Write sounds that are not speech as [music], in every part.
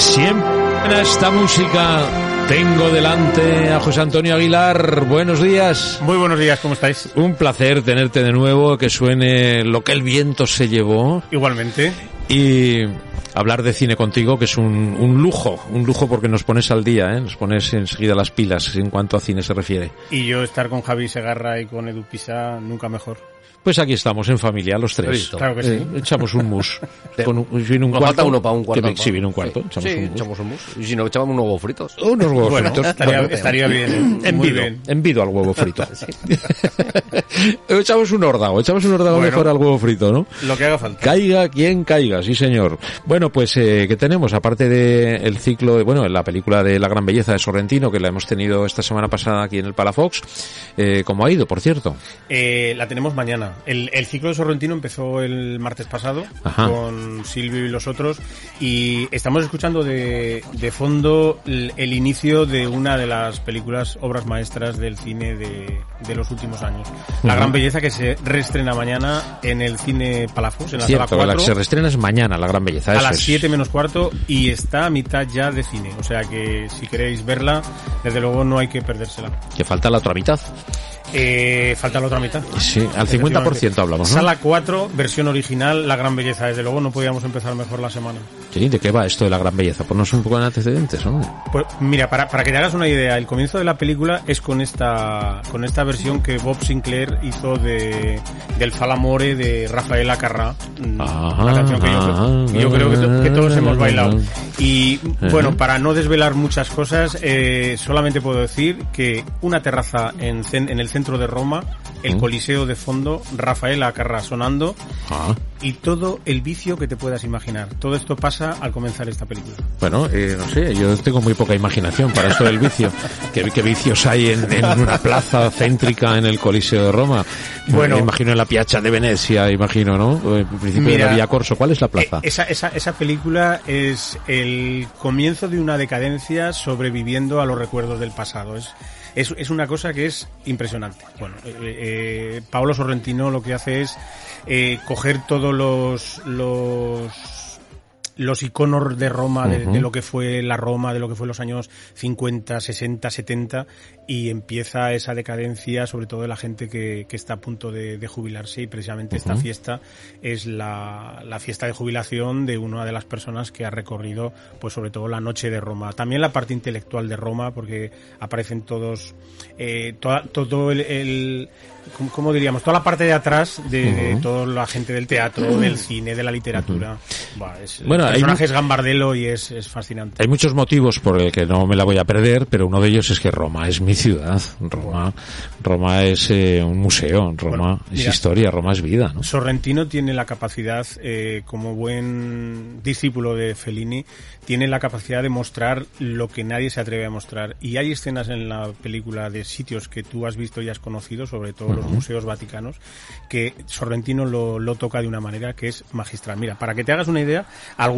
Siempre esta música tengo delante a José Antonio Aguilar. Buenos días. Muy buenos días, ¿cómo estáis? Un placer tenerte de nuevo, que suene lo que el viento se llevó. Igualmente. Y hablar de cine contigo, que es un, un lujo, un lujo porque nos pones al día, ¿eh? nos pones enseguida las pilas en cuanto a cine se refiere. Y yo estar con Javi Segarra y con Edu Pisa, nunca mejor. Pues aquí estamos en familia, los tres. Listo. Claro que sí. Eh, echamos un mus. [laughs] Con un, viene un Nos cuarto. falta uno para un cuarto. Que sí, viene un cuarto. Echamos Sí, un mus. echamos un mus. Y si no, echamos unos huevos fritos. [laughs] Unos huevos Bueno, fritos. estaría, Bueno, estaría bien. Envido, bien. envido al huevo frito. [laughs] echamos un órdago, echamos un Bueno. mejor al huevo frito, ¿no? Lo que haga falta. Caiga quien caiga, sí señor. Bueno, pues eh, ¿qué tenemos? Aparte de el ciclo, de, bueno, la película de La Gran Belleza de Sorrentino, que la hemos tenido esta semana pasada aquí en el Palafox, eh, ¿cómo ha ido, por cierto? Eh, la tenemos mañana. El, el ciclo de Sorrentino empezó el martes pasado Ajá. con Silvio y los otros y estamos escuchando de, de fondo el, el inicio de una de las películas, obras maestras del cine de, de los últimos años. La. Gran Belleza que se reestrena mañana en el cine Palafos, en la Cierto, sala la 4. que se reestrena es mañana, La Gran Belleza. a las es. 7 menos cuarto y está a mitad ya de cine. O sea que si queréis verla, desde luego no hay que perdérsela. Que falta la otra mitad. Eh, falta la otra mitad. Sí, al 50% hablamos, ¿no? Sala 4, versión original, La Gran Belleza. Desde luego no podíamos empezar mejor la semana. Sí, ¿de qué va esto de La Gran Belleza? Ponnos un poco en antecedentes, hombre. Pues mira, para, para que te hagas una idea, el comienzo de la película es con esta con esta versión que Bob Sinclair hizo de del Falamore de Rafael Acarrá. Mm, una canción que yo, que yo creo que, que todos hemos bailado. Y bueno, para no desvelar muchas cosas, eh, solamente puedo decir que una terraza en, en el centro de Roma, el. Coliseo de fondo, Rafael Acarrá sonando Ah. y todo el vicio que te puedas imaginar. Todo esto pasa al comenzar esta película. Bueno, eh, no sé, yo tengo muy poca imaginación para esto del vicio. [laughs] ¿Qué, qué vicios hay en, en una plaza céntrica en el Coliseo de Roma? Bueno. Me imagino en la Piazza de Venecia, imagino, ¿no? O En principio de Mira, la Vía Corso. ¿Cuál es la plaza? Eh, esa, esa, esa película es el comienzo de una decadencia sobreviviendo a los recuerdos del pasado. Es, es, es una cosa que es impresionante. Bueno, eh, eh, Sorrentino lo que hace es eh, coger todos los, los los iconos de Roma, de, de lo que fue la Roma, de lo que fue los años 50, 60, 70, y empieza esa decadencia, sobre todo de la gente que, que está a punto de, de jubilarse, y precisamente esta fiesta es la, la fiesta de jubilación de una de las personas que ha recorrido, pues sobre todo la noche de Roma. También la parte intelectual de Roma, porque aparecen todos, eh, toda- todo el, el- ¿cómo, cómo diríamos? Toda la parte de atrás de, toda la gente del teatro, del cine, de la literatura. Buah, es, Bueno, hay personaje es Gambardelo y es, es fascinante. Hay muchos motivos por el que no me la voy a perder, pero uno de ellos es que Roma es mi ciudad. Roma, Roma es eh, un museo, Roma Bueno, es mira. historia, Roma es vida, ¿no? Sorrentino tiene la capacidad, eh, como buen discípulo de Fellini, tiene la capacidad de mostrar lo que nadie se atreve a mostrar. Y hay escenas en la película de sitios que tú has visto y has conocido, sobre todo los museos vaticanos, que Sorrentino lo, lo toca de una manera que es magistral. Mira, para que te hagas una idea,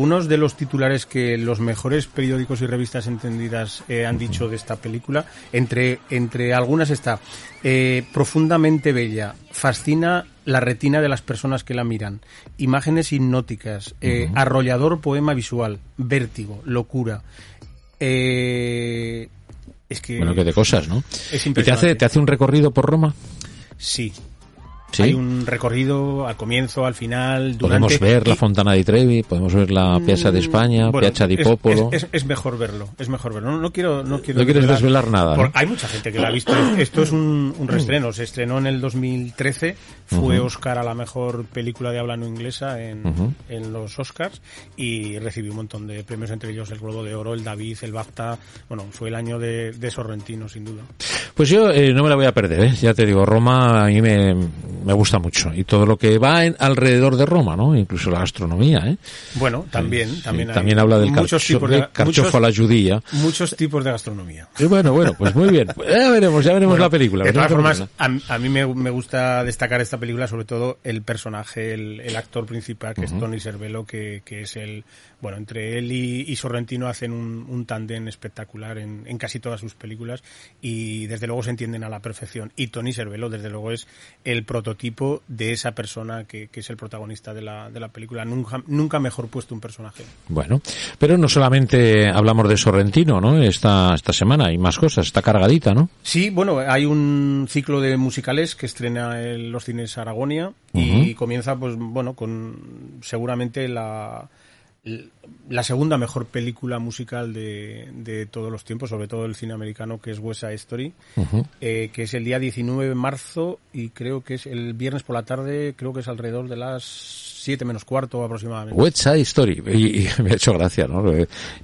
algunos de los titulares que los mejores periódicos y revistas entendidas eh, han dicho de esta película, entre, entre algunas está eh, profundamente bella, fascina la retina de las personas que la miran, imágenes hipnóticas, eh, arrollador poema visual, vértigo, locura. Es que Bueno, que de cosas, ¿no? es ¿Y te impresionante. hace, te hace un recorrido por Roma? Sí. Sí. Hay un recorrido al comienzo, al final, durante... Podemos ver la Fontana di Trevi, podemos ver la Piazza de España, Bueno, Piazza di Popolo. Es, es- es mejor verlo, es mejor verlo. No, no quiero, no quiero No quieres desvelar nada, Por- ¿no? Hay mucha gente que la ha visto. Esto es un, un reestreno. Se estrenó en el 2013. Fue Ujú. Oscar a la mejor película de habla no inglesa en, los Oscars y recibió un montón de premios, entre ellos el Globo de Oro, el David, el BAFTA. Bueno, fue el año de, de Sorrentino, sin duda. Pues yo eh, no me la voy a perder, ¿eh? ya te digo, Roma a mí me, me gusta mucho y todo lo que va en, alrededor de Roma, ¿no? Incluso la gastronomía, ¿eh? Bueno, también, también, hay también habla del muchos carcho- tipos de, carchofo muchos- a la judía. muchos tipos de gastronomía. Y bueno, bueno, pues muy bien. [laughs] Ya veremos, ya veremos Bueno, la película. De todas formas, a, a mí me, me gusta destacar esta película, sobre todo el personaje, el, el actor principal, que es Tony Cervelo, que, que es el, bueno, entre él y, y Sorrentino hacen un, un tándem espectacular en, en casi todas sus películas y desde luego se entienden a la perfección. Y Tony Cervelo, desde luego, es el prototipo de esa persona que, que es el protagonista de la, de la película. Nunca, nunca mejor puesto un personaje. Bueno, pero no solamente hablamos de Sorrentino, ¿no? Esta, esta semana hay más cosas, está cargadita, ¿no? Sí, bueno, hay un ciclo de musicales que estrena en los cines Aragonia y comienza, pues, bueno, con seguramente la, la segunda mejor película musical de, de todos los tiempos, sobre todo el cine americano, que es West Side Story, eh, que es el día 19 de marzo y creo que es el viernes por la tarde, creo que es alrededor de las 7 menos cuarto aproximadamente. West Side Story. Y, y [laughs] me ha hecho gracia, ¿no?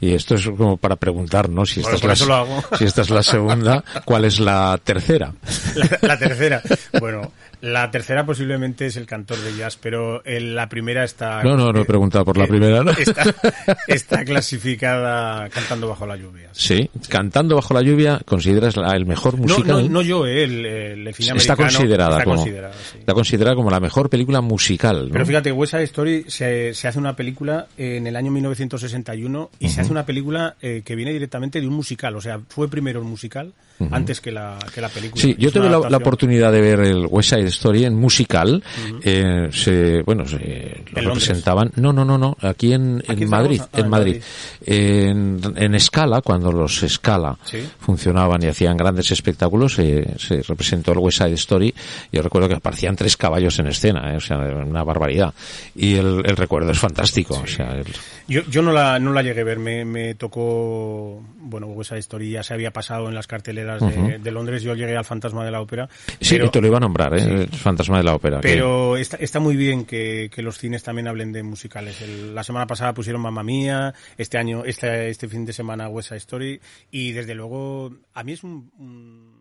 Y esto es como para preguntar, ¿no? Si esta, es la, eso lo hago. si esta es la segunda, ¿cuál es la tercera? La, la tercera. Bueno, la tercera posiblemente es el cantor de jazz, pero el- la primera está... No, no, no he preguntado por la eh, primera, ¿no? Está, [laughs] está clasificada cantando bajo la lluvia. Sí, Cantando bajo la lluvia, ¿consideras la- el mejor No, musical? no, no yo, eh, el, el cine está considerada está como considerada, sí. está considerada como la mejor película musical, ¿no? Pero fíjate, West Side Story se, se hace una película en el año 1961 y se hace una película eh, que viene directamente de un musical. O sea, fue primero el musical antes que la, que la película. Sí, yo tuve la, la oportunidad de ver el West Side Story en musical. eh, se, bueno, se lo Londres. representaban. No, no, no, no. Aquí en, Aquí en Madrid. Ah, en Madrid. En, en Escala, cuando los Escala Sí. funcionaban y hacían grandes espectáculos, se, se representó el West Side Story. Yo recuerdo que aparecían tres caballos en escena, eh, o sea, una barbaridad. Y el, el recuerdo es fantástico. O sea, el- Yo, yo no la, no la llegué a ver, me, me tocó, bueno, West Side Story ya se había pasado en las carteleras de, de Londres, yo llegué al Fantasma de la Ópera. sí, pero, te lo iba a nombrar, ¿eh? el Fantasma de la Ópera. que- pero está, está muy bien que, que los cines también hablen de musicales. El- la semana pasada pusieron Mamma Mía, este año, este, este fin de semana West Side Story, y desde luego, a mí es un- un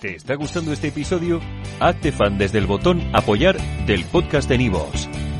¿Te está gustando este episodio? Hazte fan desde el botón Apoyar del podcast de Nivos.